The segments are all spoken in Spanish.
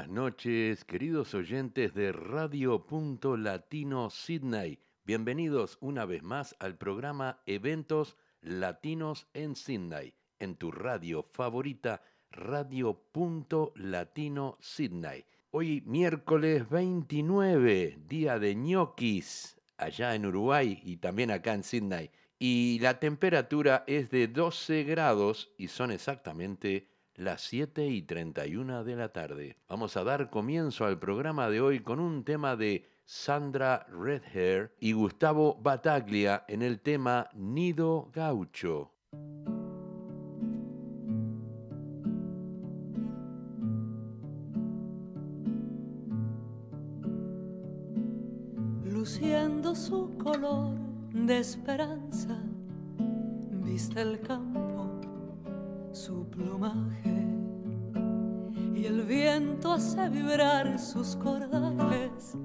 buenas noches, queridos oyentes de Radio Punto Latino Sydney. Bienvenidos una vez más al programa Eventos Latinos en Sydney, en tu radio favorita, Radio Punto Latino Sydney. Hoy miércoles 29, día de ñoquis, allá en Uruguay y también acá en Sydney. Y la temperatura es de 12 grados y son exactamente las 7 y 31 de la tarde. Vamos a dar comienzo al programa de hoy con un tema de Sandra Redhair y Gustavo Bataglia en el tema Nido Gaucho. Luciendo su color de esperanza, viste el campo su plumaje y el viento hace vibrar sus cordales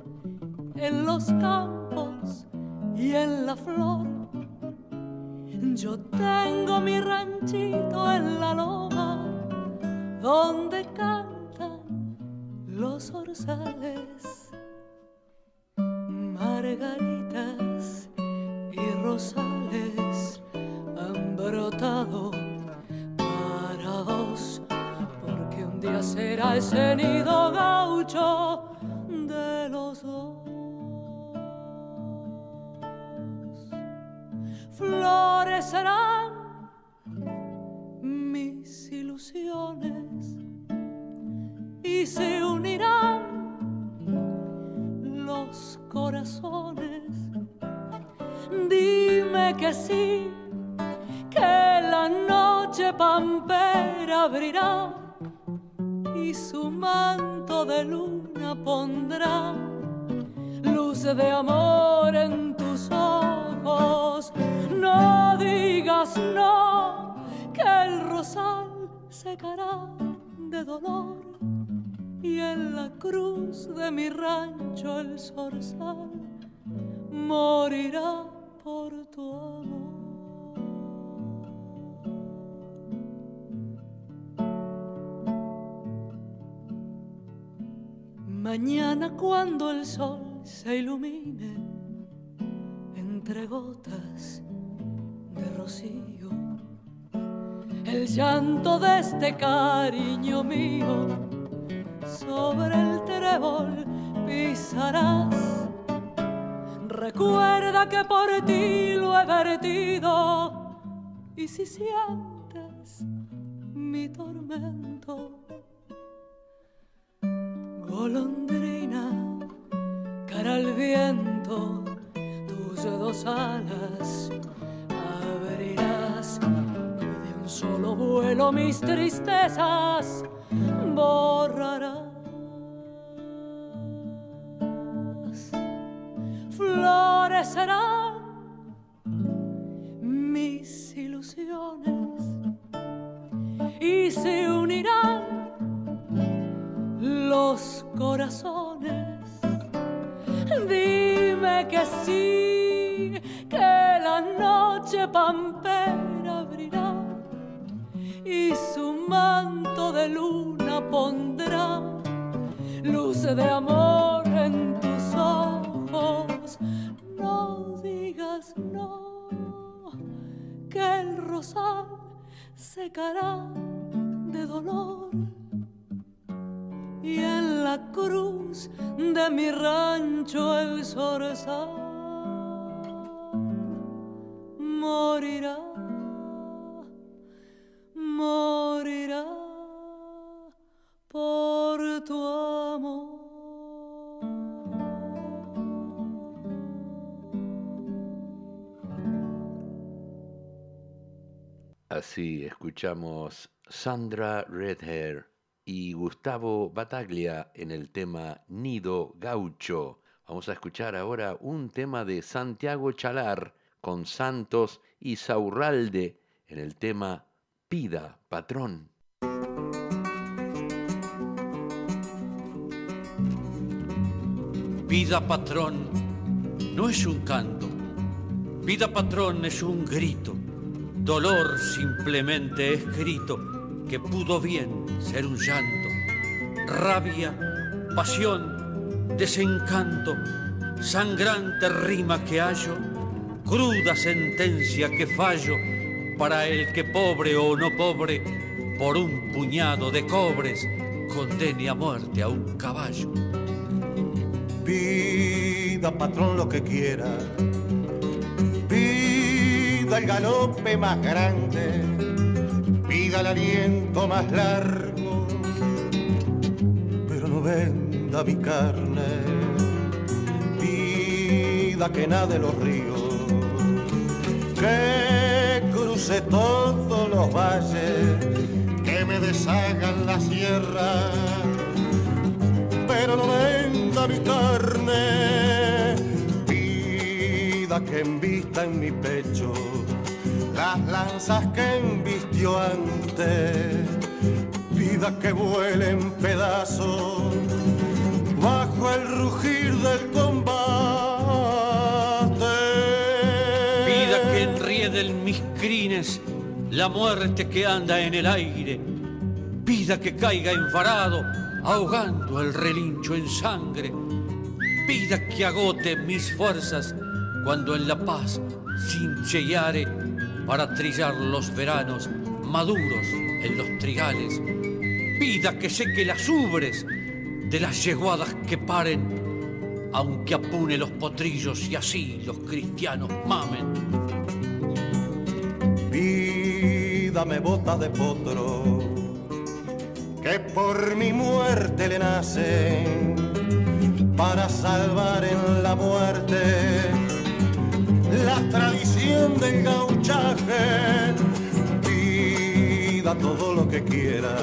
en los campos y en la flor. Yo tengo mi ranchito en la loma donde cantan los orzales, por tu amor. Mañana cuando el sol se ilumine entre gotas de rocío, el llanto de este cariño mío sobre el trébol pisarás. Recuerda que por ti lo he vertido y si sientes mi tormento golondrina, cara al viento, tus dos alas abrirás y de un solo vuelo mis tristezas borrarás. Florecerán mis ilusiones y se unirán los corazones. Dime que sí, que la noche pampera abrirá y su manto de luna pondrá luz de amor en tus rosal secará de dolor y en la cruz de mi rancho el zorzal morirá, morirá por tu amor. Así escuchamos Sandra Redhair y Gustavo Bataglia en el tema Nido Gaucho. Vamos a escuchar ahora un tema de Santiago Chalar con Santos y Saurralde en el tema Pida, patrón. Vida patrón no es un canto, vida patrón es un grito, dolor simplemente escrito que pudo bien ser un llanto. rabia, pasión, desencanto, sangrante rima que hallo, cruda sentencia que fallo para el que pobre o no pobre, por un puñado de cobres, condene a muerte a un caballo. Pida, patrón, lo que quiera. Pida el galope más grande. Pida el aliento más largo. Pero no venda mi carne. Pida que nade los ríos. Que cruce todos los valles. Que me deshagan la sierra. Pero no venda mi carne. Que envista en mi pecho las lanzas que embistió antes. Pida que vuelen pedazos bajo el rugir del combate. Pida que enrieden mis crines la muerte que anda en el aire. Pida que caiga enfarado, ahogando el relincho en sangre. Pida que agote mis fuerzas cuando en la paz cinchellare para trillar los veranos maduros en los trigales. Pida que seque las ubres de las yeguadas que paren, aunque apune los potrillos y así los cristianos mamen. Pídame bota de potro, que por mi muerte le nacen, para salvar en la muerte la tradición del gauchaje. Pida todo lo que quiera,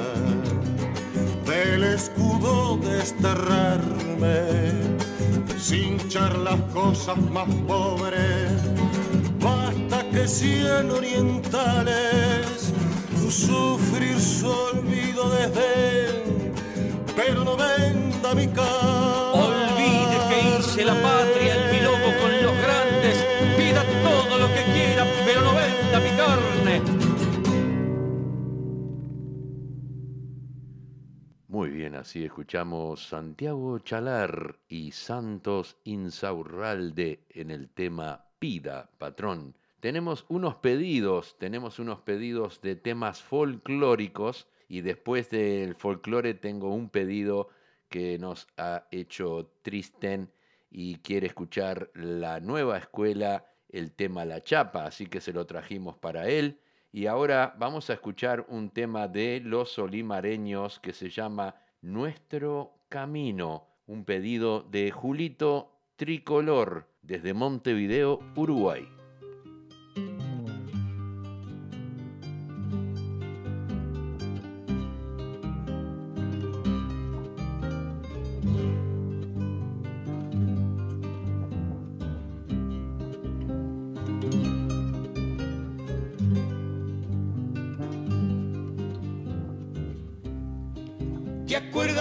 del escudo desterrarme, sin echar las cosas más pobres. Basta que cien orientales sufrir su olvido desde pero no venda mi cara. Olvide que hice la patria bien, así escuchamos Santiago Chalar y Santos Insaurralde en el tema Pida, patrón. Tenemos unos pedidos, tenemos unos pedidos de temas folclóricos y después del folclore tengo un pedido que nos ha hecho Tristen y quiere escuchar la nueva escuela, el tema La Chapa, así que se lo trajimos para él. Y ahora vamos a escuchar un tema de los olimareños que se llama Nuestro Camino, un pedido de Julito Tricolor desde Montevideo, Uruguay.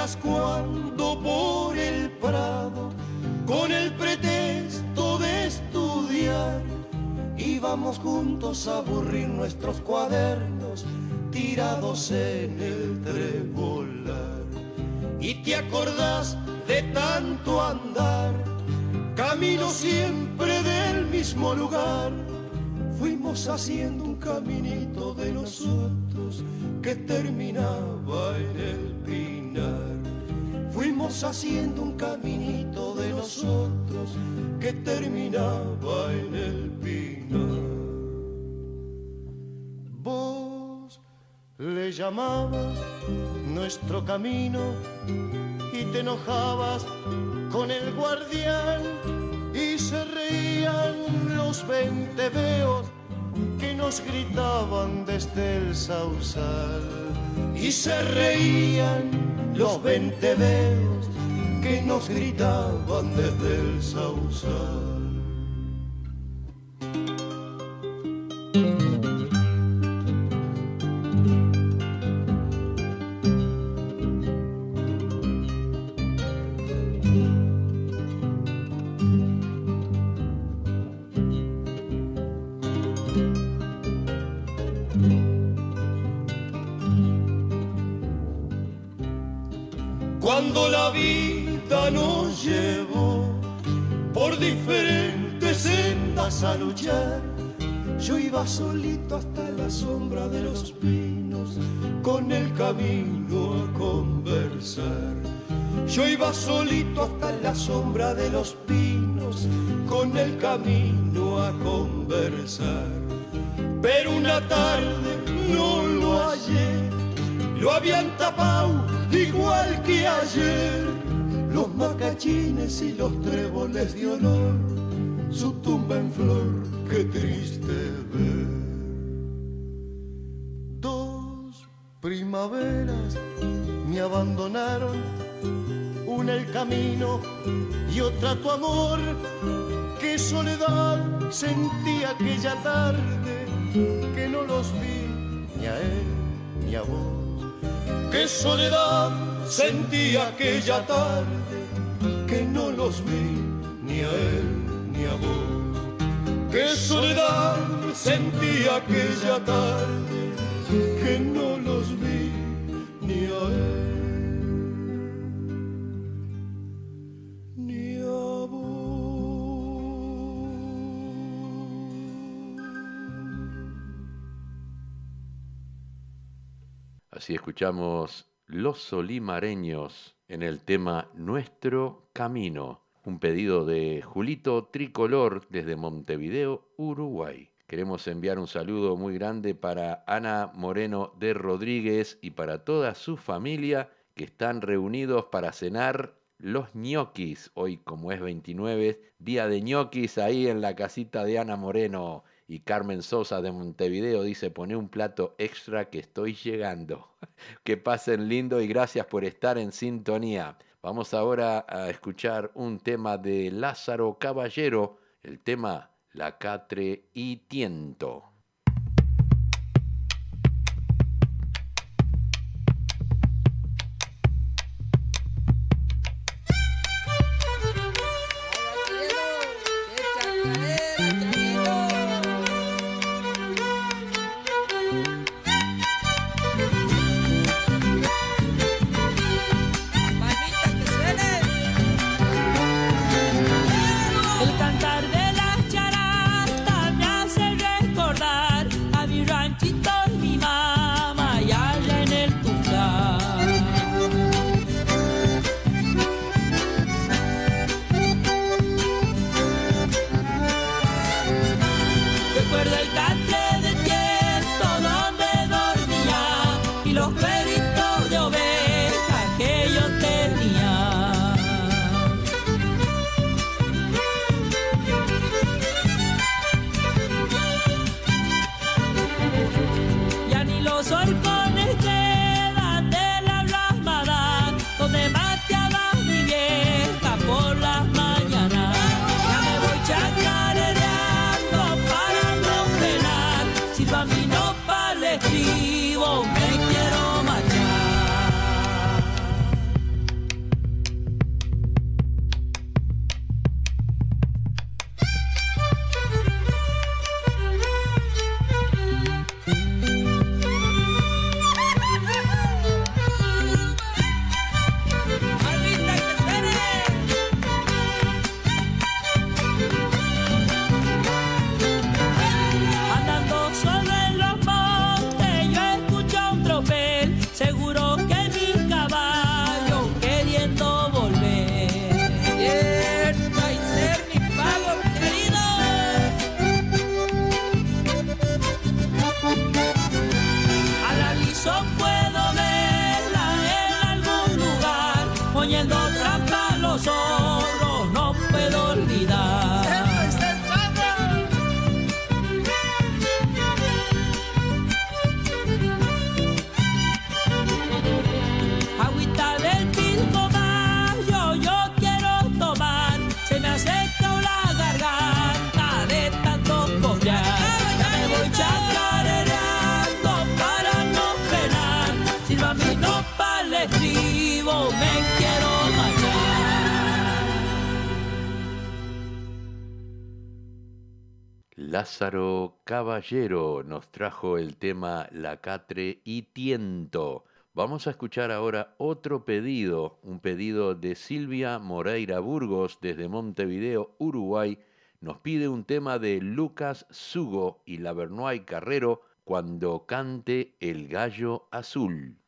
¿Te acuerdas cuando por el Prado, con el pretexto de estudiar, íbamos juntos a aburrir nuestros cuadernos tirados en el trebolar? ¿Y te acordás de tanto andar, camino siempre del mismo lugar? Fuimos haciendo un caminito de nosotros que terminaba en el pinar. Haciendo un caminito de nosotros que terminaba en el pinar. Vos le llamabas nuestro camino y te enojabas con el guardián y se reían los venteveos que nos gritaban desde el sausal. Y se reían los venteveos que nos gritaban desde el sausal. Hasta la sombra de los pinos, con el camino a conversar. Yo iba solito hasta la sombra de los pinos, con el camino a conversar. Pero una tarde no lo hallé, lo habían tapado igual que ayer, los macachines y los tréboles de honor, su tumba en flor, qué triste ver. Primaveras me abandonaron, una el camino y otra tu amor, qué soledad sentí aquella tarde que no los vi ni a él ni a vos. Qué soledad sentí aquella tarde que no los vi ni a él ni a vos. Qué soledad sentí aquella tarde que no Así escuchamos Los Solimareños en el tema Nuestro Camino, un pedido de Julito Tricolor desde Montevideo, Uruguay. Queremos enviar un saludo muy grande para Ana Moreno de Rodríguez y para toda su familia que están reunidos para cenar los ñoquis. Hoy, como es 29, día de ñoquis ahí en la casita de Ana Moreno. Y Carmen Sosa de Montevideo dice, pone un plato extra que estoy llegando. que pasen lindo y gracias por estar en sintonía. Vamos ahora a escuchar un tema de Lázaro Caballero, el tema La Catre y Tiento. Lázaro Caballero nos trajo el tema La Catre y Tiento. Vamos a escuchar ahora otro pedido, un pedido de Silvia Moreira Burgos desde Montevideo, Uruguay. Nos pide un tema de Lucas Sugo y Lavernoy Carrero cuando cante el gallo azul.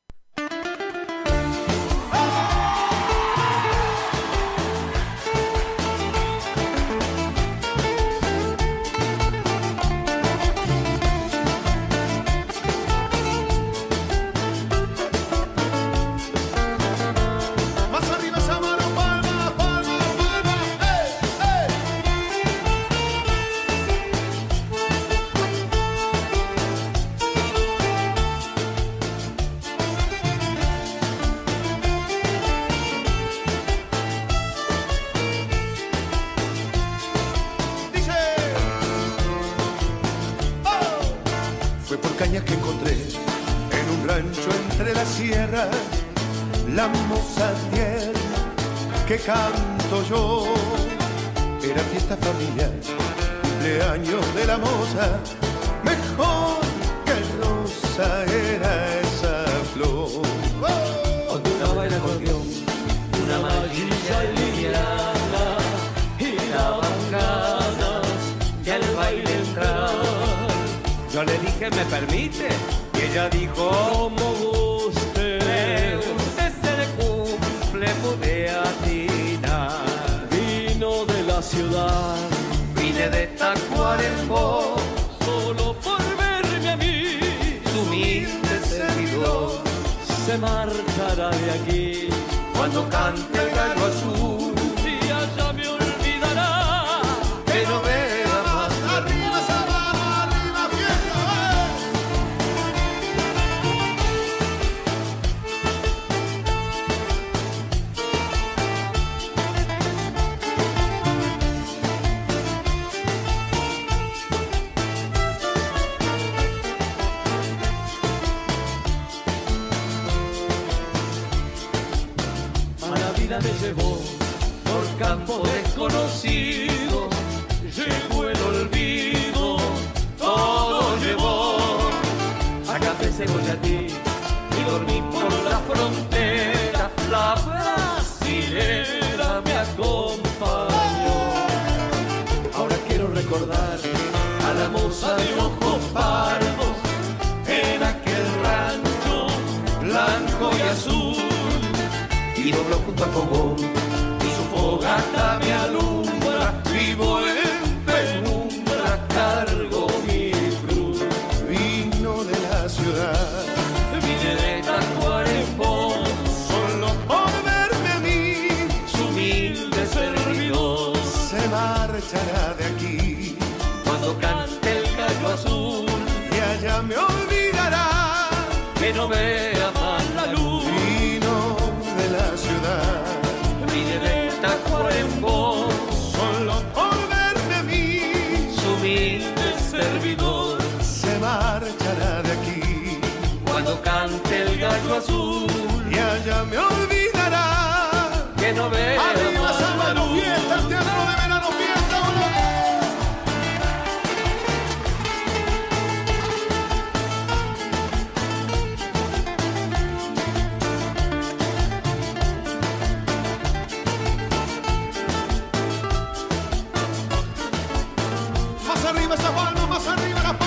arriba esa palma, más arriba.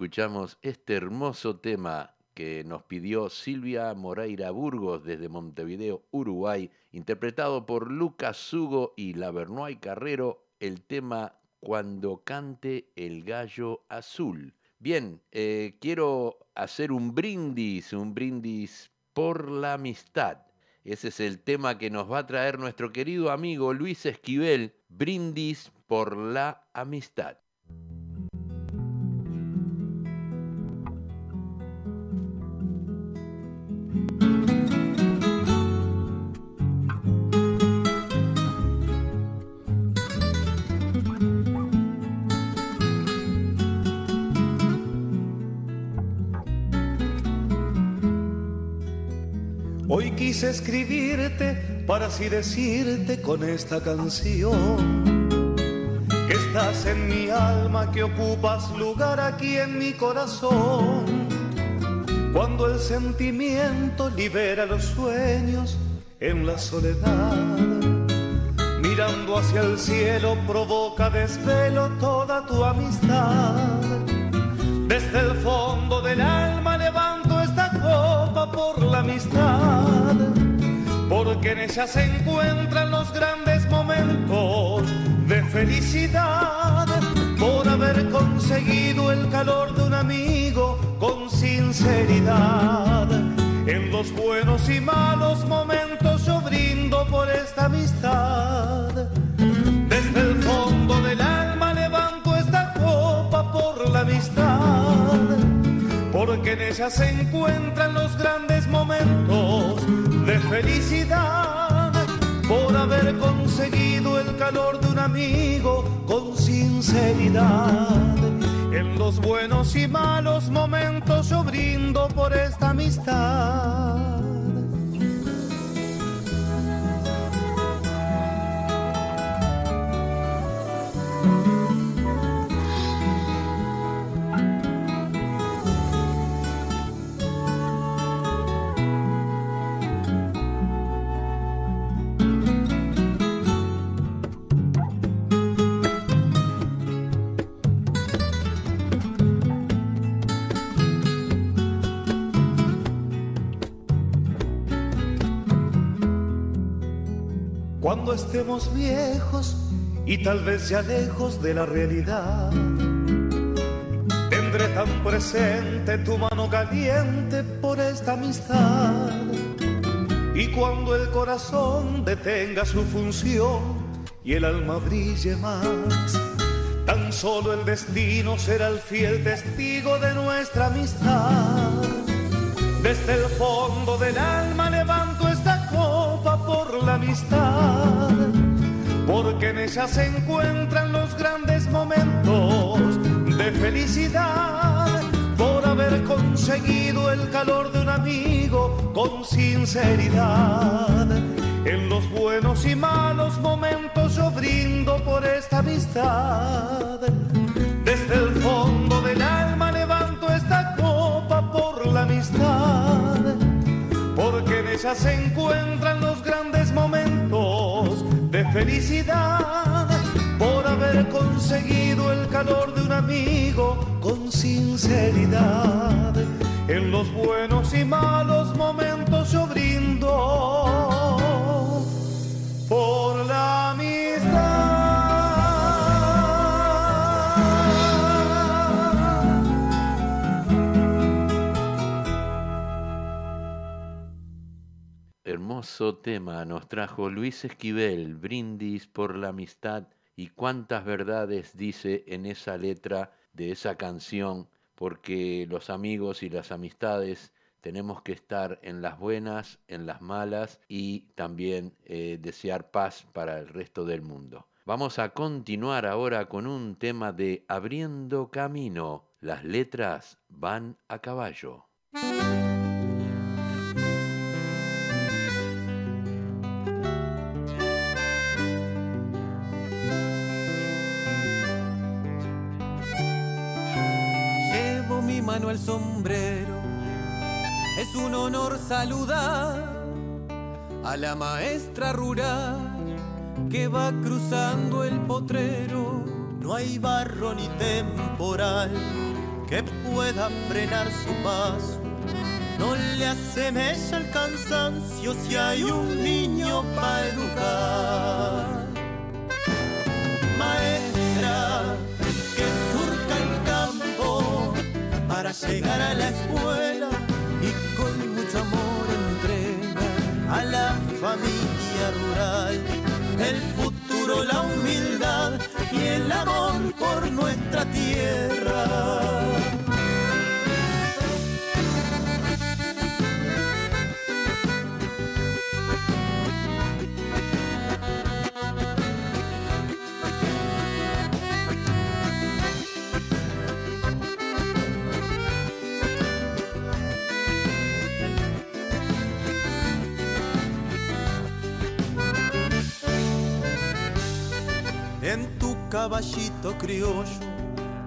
escuchamos este hermoso tema que nos pidió Silvia Moreira Burgos desde Montevideo, Uruguay, interpretado por Lucas Hugo y Lavernoy Carrero, el tema Cuando cante el gallo azul. Bien, eh, quiero hacer un brindis, un brindis por la amistad. Ese es el tema que nos va a traer nuestro querido amigo Luis Esquivel, brindis por la amistad. Quise escribirte para así decirte con esta canción que estás en mi alma, que ocupas lugar aquí en mi corazón. Cuando el sentimiento libera los sueños en la soledad, mirando hacia el cielo provoca desvelo toda tu amistad. Desde el fondo del alma por la amistad, porque en ella se encuentran los grandes momentos de felicidad por haber conseguido el calor de un amigo con sinceridad. En los buenos y malos momentos yo brindo por esta amistad. Se encuentran los grandes momentos de felicidad por haber conseguido el calor de un amigo con sinceridad. En los buenos y malos momentos yo brindo por esta amistad. Cuando estemos viejos y tal vez ya lejos de la realidad, tendré tan presente tu mano caliente por esta amistad. Y cuando el corazón detenga su función y el alma brille más, tan solo el destino será el fiel testigo de nuestra amistad. Desde el fondo del alma amistad, porque en ella se encuentran los grandes momentos de felicidad, por haber conseguido el calor de un amigo con sinceridad. En los buenos y malos momentos yo brindo por esta amistad. Desde el fondo del alma levanto esta copa por la amistad, porque en ella se encuentran felicidad, por haber conseguido el calor de un amigo con sinceridad. En los buenos y malos momentos Hermoso tema nos trajo Luis Esquivel, Brindis por la amistad y cuántas verdades dice en esa letra de esa canción, porque los amigos y las amistades tenemos que estar en las buenas, en las malas y también eh, desear paz para el resto del mundo. Vamos a continuar ahora con un tema de Abriendo Camino. Las letras van a caballo. Mano al sombrero, es un honor saludar a la maestra rural que va cruzando el potrero. No hay barro ni temporal que pueda frenar su paso. No le asemeja el cansancio si hay un niño para educar. Maestra llegar a la escuela y con mucho amor entrega a la familia rural. El futuro, la humildad y el amor por nuestra tierra.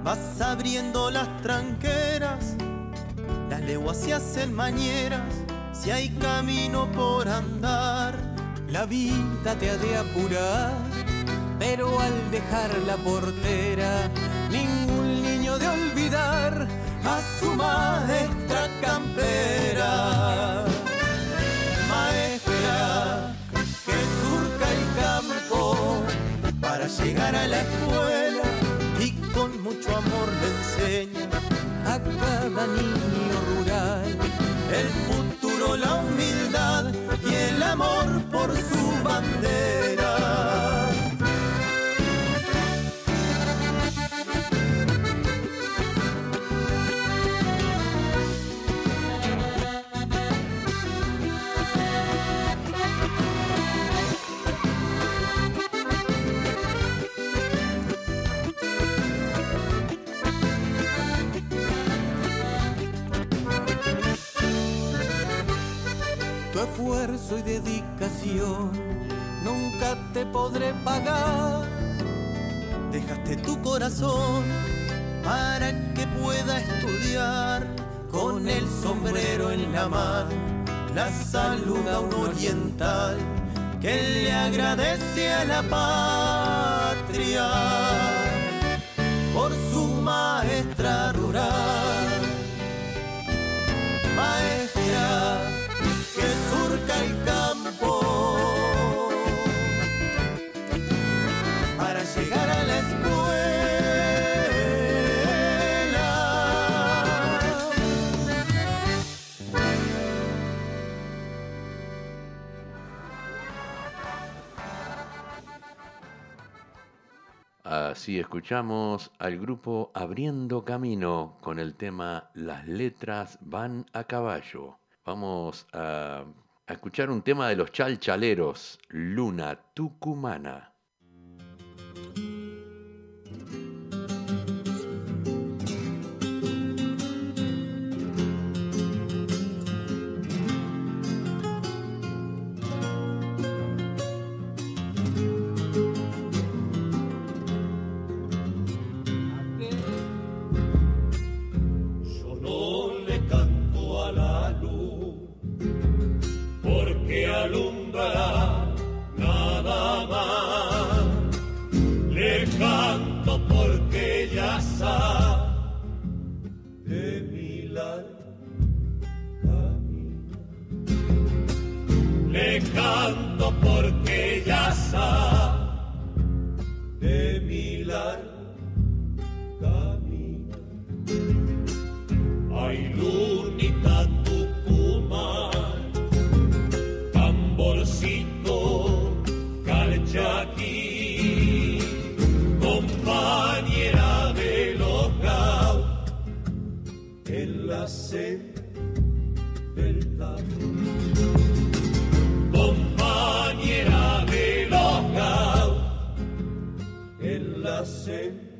Vas abriendo las tranqueras, las leguas se hacen mañeras, si hay camino por andar. La vida te ha de apurar, pero al dejar la portera, ningún niño de olvidar a su maestra campera. Maestra que surca el campo para llegar a la escuela mucho amor le enseña a cada niño rural el futuro, la humildad y el amor por su bandera. Esfuerzo y dedicación nunca te podré pagar. Dejaste tu corazón para que pueda estudiar con el sombrero en la mano. La saluda un oriental que le agradece a la patria Así escuchamos al grupo Abriendo Camino con el tema Las letras van a caballo. Vamos a, a escuchar un tema de los chalchaleros, Luna Tucumana. La sed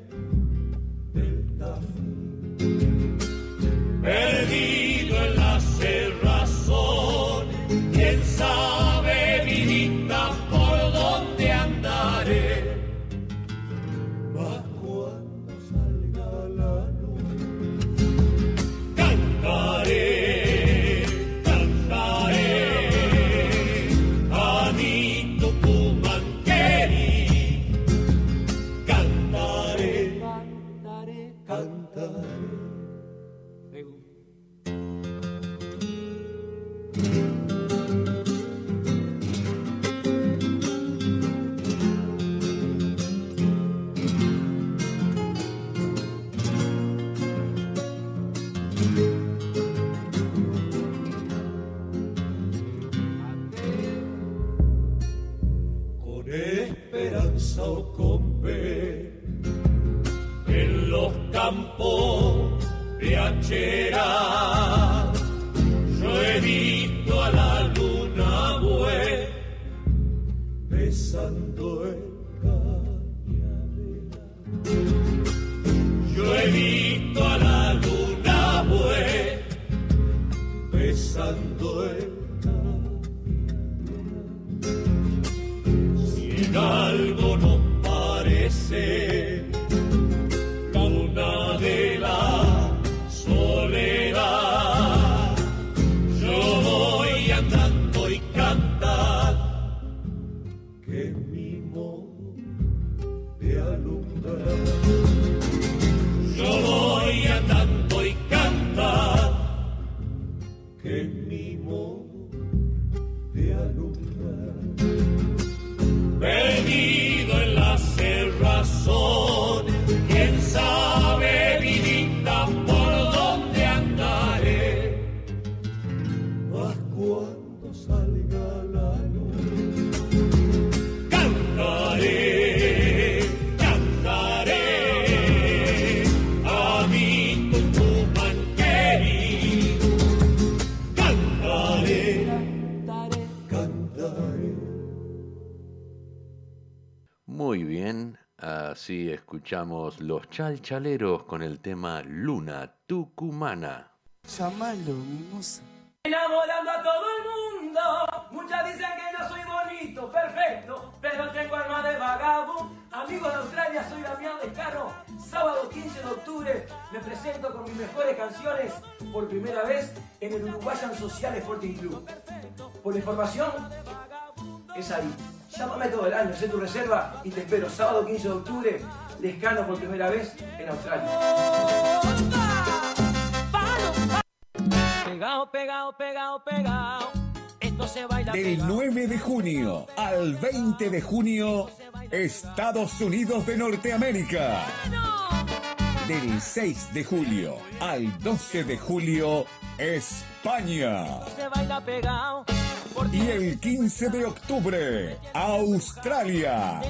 así escuchamos Los Chalchaleros con el tema Luna Tucumana. Llámalo, mimosa. Enamorando a todo el mundo. Muchas dicen que yo soy bonito, perfecto, pero tengo alma de vagabundo. Amigos de Australia, soy Damián Descaro. Sábado 15 de octubre me presento con mis mejores canciones por primera vez en el Uruguayan Social Sporting Club. Por información, es ahí. Llámame todo el año, sé tu reserva y te espero. Sábado 15 de octubre, Descano por primera vez en Australia. Pegado, pegado, pegado, pegado. Esto se baila Del pegado. 9 de junio al 20 de junio, Estados Unidos de Norteamérica. Del 6 de julio al 12 de julio, España. Se baila pegado. Y el 15 de octubre, Australia.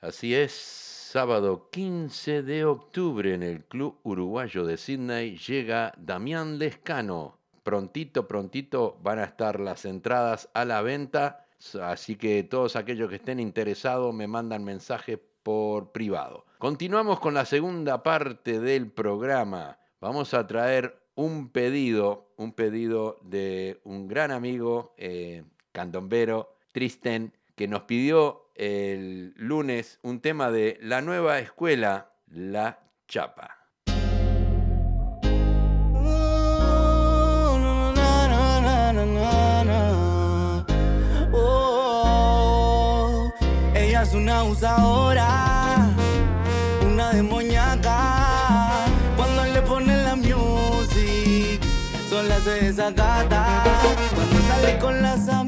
Así es, sábado 15 de octubre en el Club Uruguayo de Sydney llega Damián Lescano. Prontito, prontito van a estar las entradas a la venta, así que todos aquellos que estén interesados me mandan mensaje por privado. Continuamos con la segunda parte del programa. Vamos a traer un pedido, un pedido de un gran amigo, eh, candombero, Tristen, que nos pidió el lunes un tema de la nueva escuela, La Chapa. Oh, es una usadora, una. Desacata. Cuando sale con las amigas,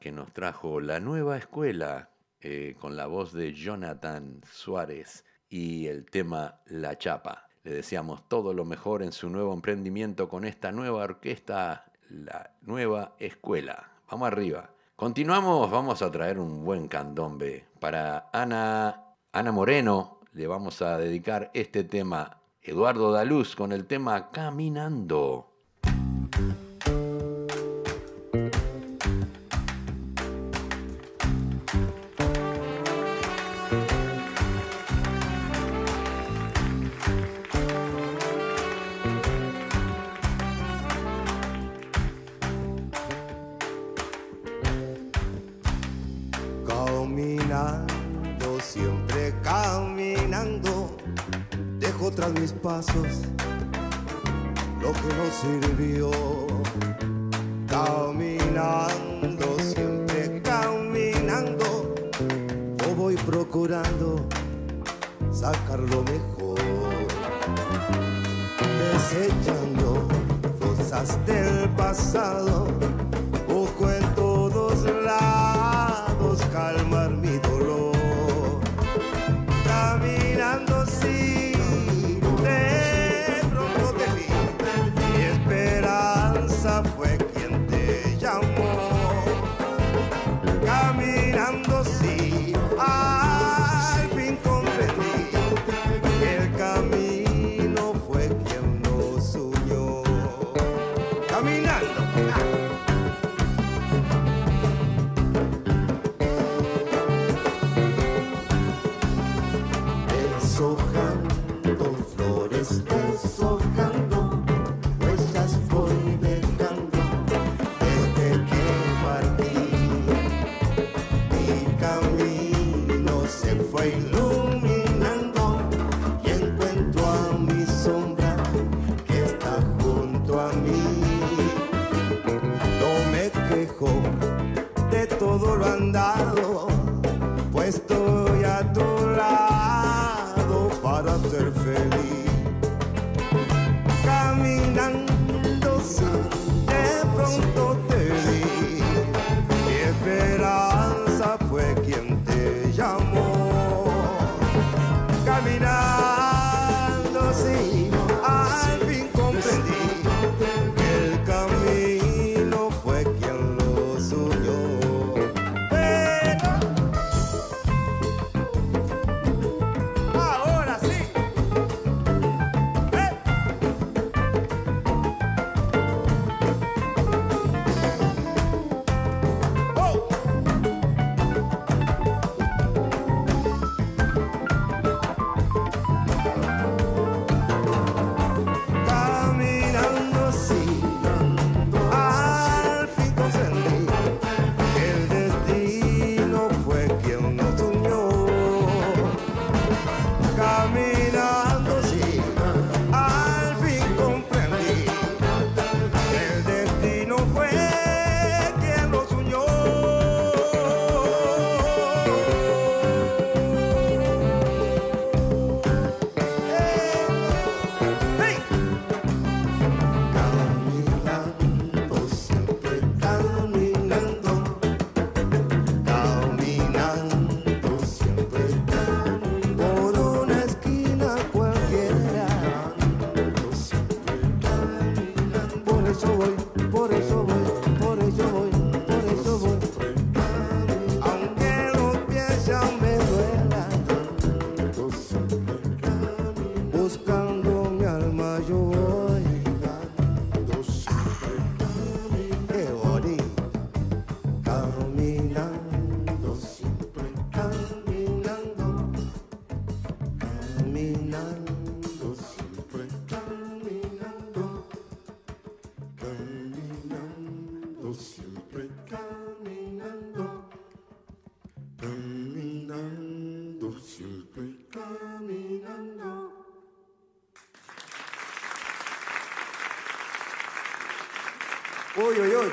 que nos trajo la nueva escuela eh, con la voz de Jonathan Suárez y el tema La Chapa. Le deseamos todo lo mejor en su nuevo emprendimiento con esta nueva orquesta, la nueva escuela. Vamos arriba. Continuamos, vamos a traer un buen candombe. Para Ana, Ana Moreno le vamos a dedicar este tema. Eduardo Daluz con el tema Caminando. Lo que nos sirvió. Caminando, siempre caminando, o voy procurando sacar lo mejor. Desechando cosas del pasado,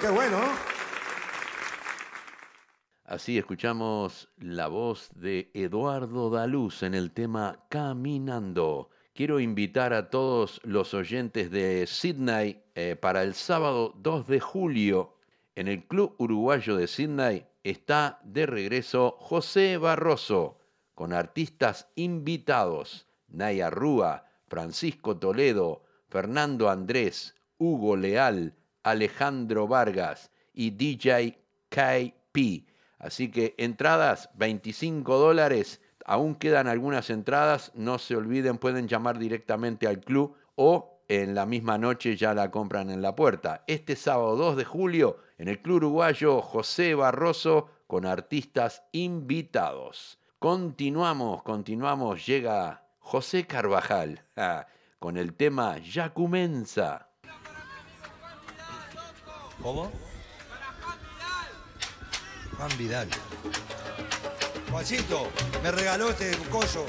qué bueno. Así escuchamos la voz de Eduardo Daluz en el tema Caminando. Quiero invitar a todos los oyentes de Sydney eh, para el sábado 2 de julio en el Club Uruguayo de Sydney está de regreso José Barroso, con artistas invitados, Naya Rúa, Francisco Toledo, Fernando Andrés, Hugo Leal, Alejandro Vargas y DJ KP. Así que entradas 25 dólares, aún quedan algunas entradas, no se olviden, pueden llamar directamente al club o en la misma noche ya la compran en la puerta. Este sábado 2 de julio, en el Club Uruguayo José Barroso, con artistas invitados. Continuamos, continuamos, llega José Carvajal con el tema Ya comienza. ¿Cómo? Juan Vidal. Juancito, me regaló este coso.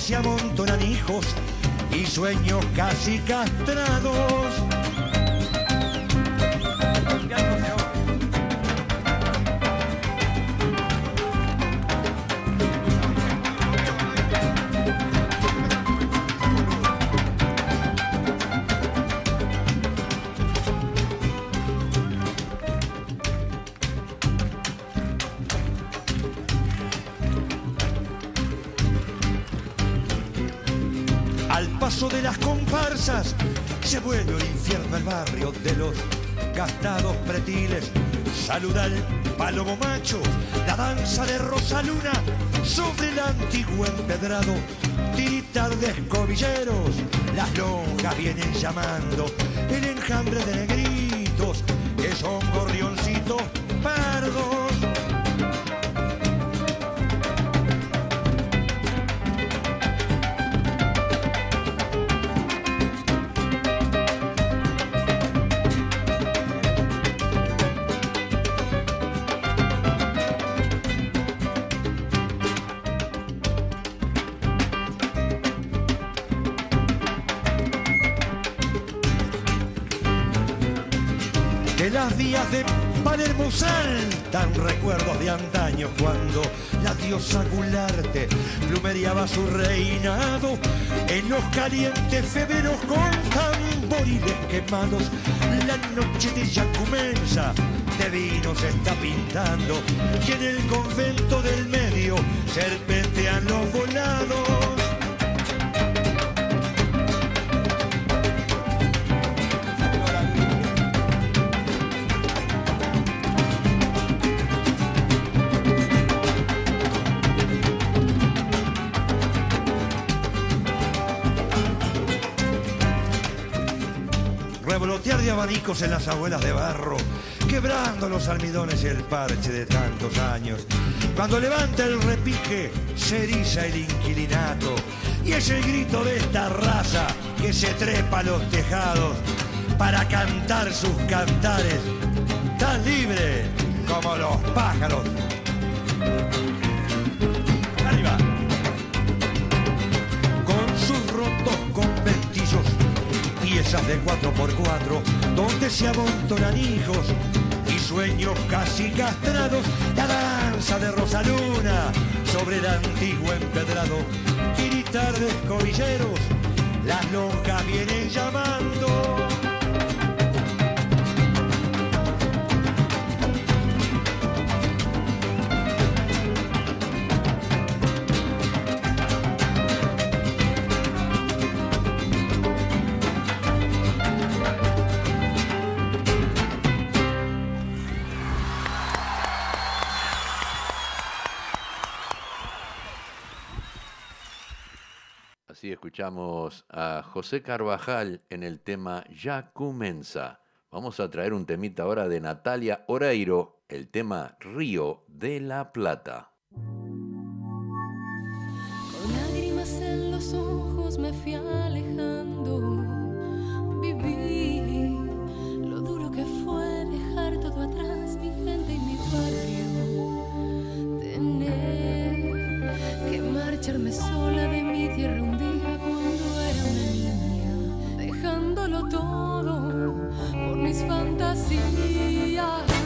Se amontonan hijos y sueños casi castrados. De las comparsas se vuelve el infierno el barrio de los gastados pretiles. Saluda al palomo macho, la danza de Rosaluna sobre el antiguo empedrado. Tiritar de escobilleros, las longas vienen llamando, el enjambre de negritos que son gorrioncitos cuando la diosa Gularte plumeriaba su reinado en los calientes feveros con tamboriles quemados. La noche de Yacumensa de vino se está pintando y en el convento del medio serpentean los volados. En las abuelas de barro, quebrando los almidones y el parche de tantos años. Cuando levanta el repique, se eriza el inquilinato, y es el grito de esta raza que se trepa a los tejados para cantar sus cantares, tan libre como los pájaros. Piezas de 4x4 donde se amontonan hijos y sueños casi castrados. La danza de Rosaluna sobre el antiguo empedrado. Tiritar de escobilleros, las lonjas vienen llamando. escuchamos a José Carvajal en el tema Ya comienza. Vamos a traer un temita ahora de Natalia Oreiro, el tema Río de la Plata. Con lágrimas en los ojos me fui alejando. Viví lo duro que fue dejar todo atrás, mi gente y mi barrio. Tener que marcharme sola de mi tierra dándolo todo por mis fantasías.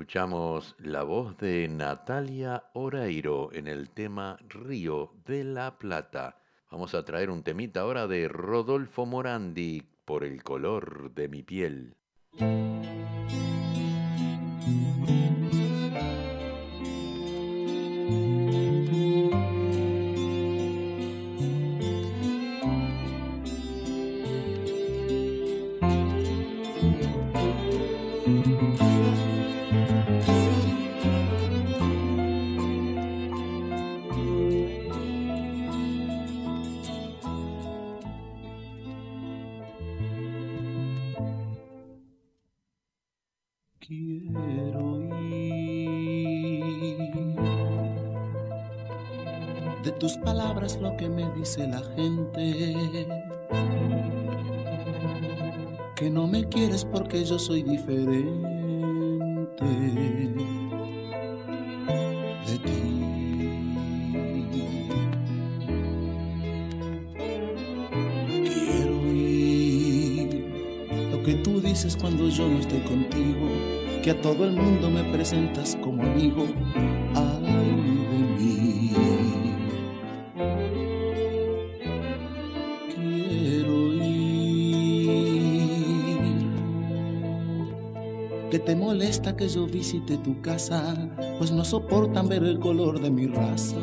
escuchamos la voz de Natalia Oreiro en el tema Río de la Plata. Vamos a traer un temita ahora de Rodolfo Morandi por el color de mi piel. Lo que me dice la gente. Que no me quieres porque yo soy diferente de ti. Quiero ir lo que tú dices cuando yo no estoy contigo, que a todo el mundo me presentas como amigo. Te molesta que yo visite tu casa, pues no soportan ver el color de mi raza.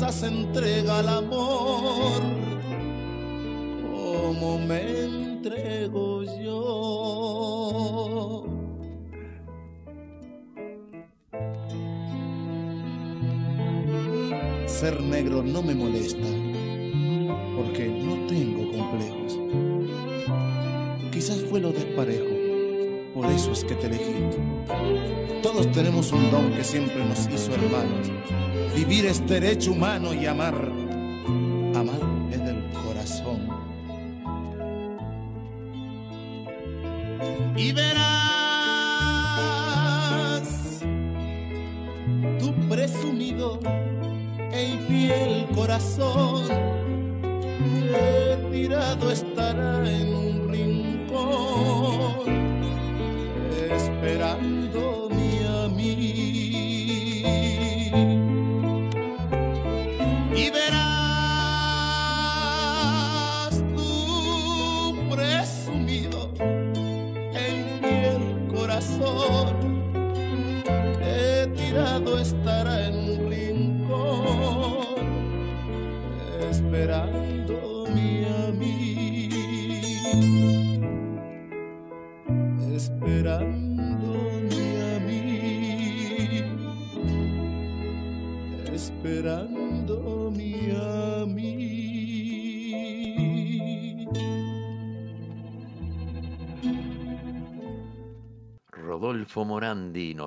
Raza se entrega al amor como me entrego yo. Ser negro no me molesta, porque no tengo complejos. Quizás fue lo desparejo, por eso es que te elegí. Todos tenemos un don que siempre nos hizo hermanos. Vivir es derecho humano y amar, amar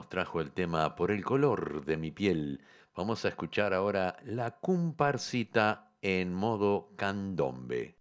trajo el tema Por el color de mi piel. Vamos a escuchar ahora la comparsita en modo candombe.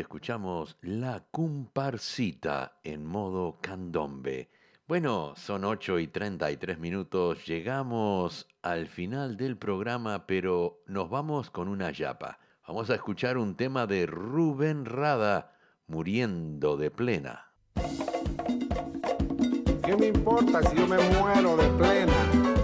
Escuchamos La Comparsita en modo candombe. Bueno, son 8 y 33 minutos, llegamos al final del programa, pero nos vamos con una yapa. Vamos a escuchar un tema de Rubén Rada, Muriendo de Plena. ¿Qué me importa si yo me muero de plena?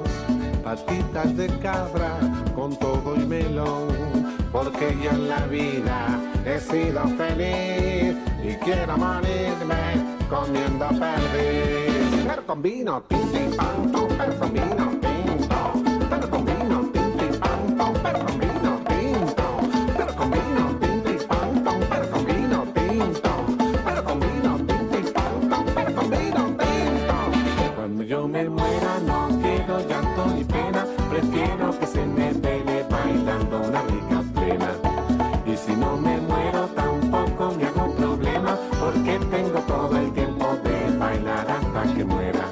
patitas de cabra con todo y melón, porque yo en la vida he sido feliz y quiero morirme comiendo perdiz. Pero con vino, tinto pan, pero con vino, tinto, pero con vino, tinto pan, pero con vino, tinto, pero con vino, tinto pan, pero con vino, tinto, pero con vino, tinto pan, pero con vino, tinto. Cuando yo me pena, prefiero que se me vele bailando una rica plena. Y si no me muero tampoco me hago problema, porque tengo todo el tiempo de bailar hasta que muera.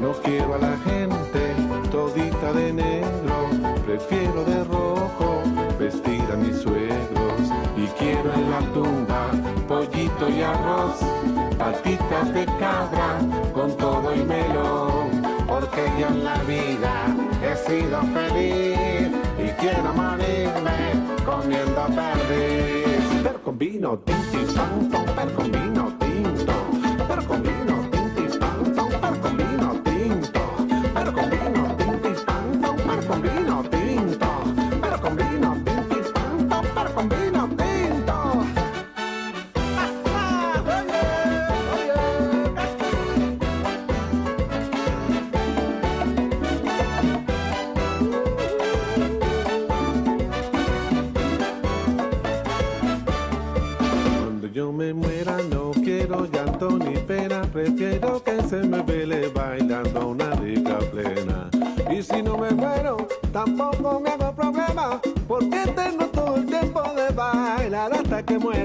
No quiero a la gente todita de negro, prefiero de rojo vestir a mis suegros. Y quiero en la tumba pollito y arroz, patitas de cabra con todo y melón, porque yo en la vida sido feliz y quiero morirme comiendo perdiz. Vino, tinti, pan, pero con vino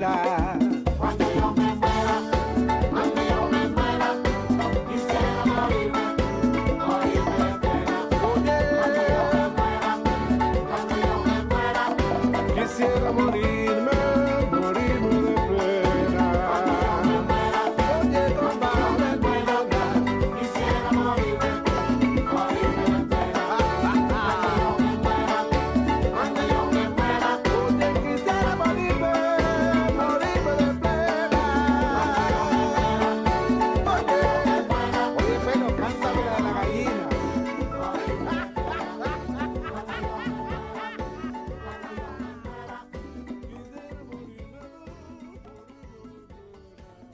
hago problema,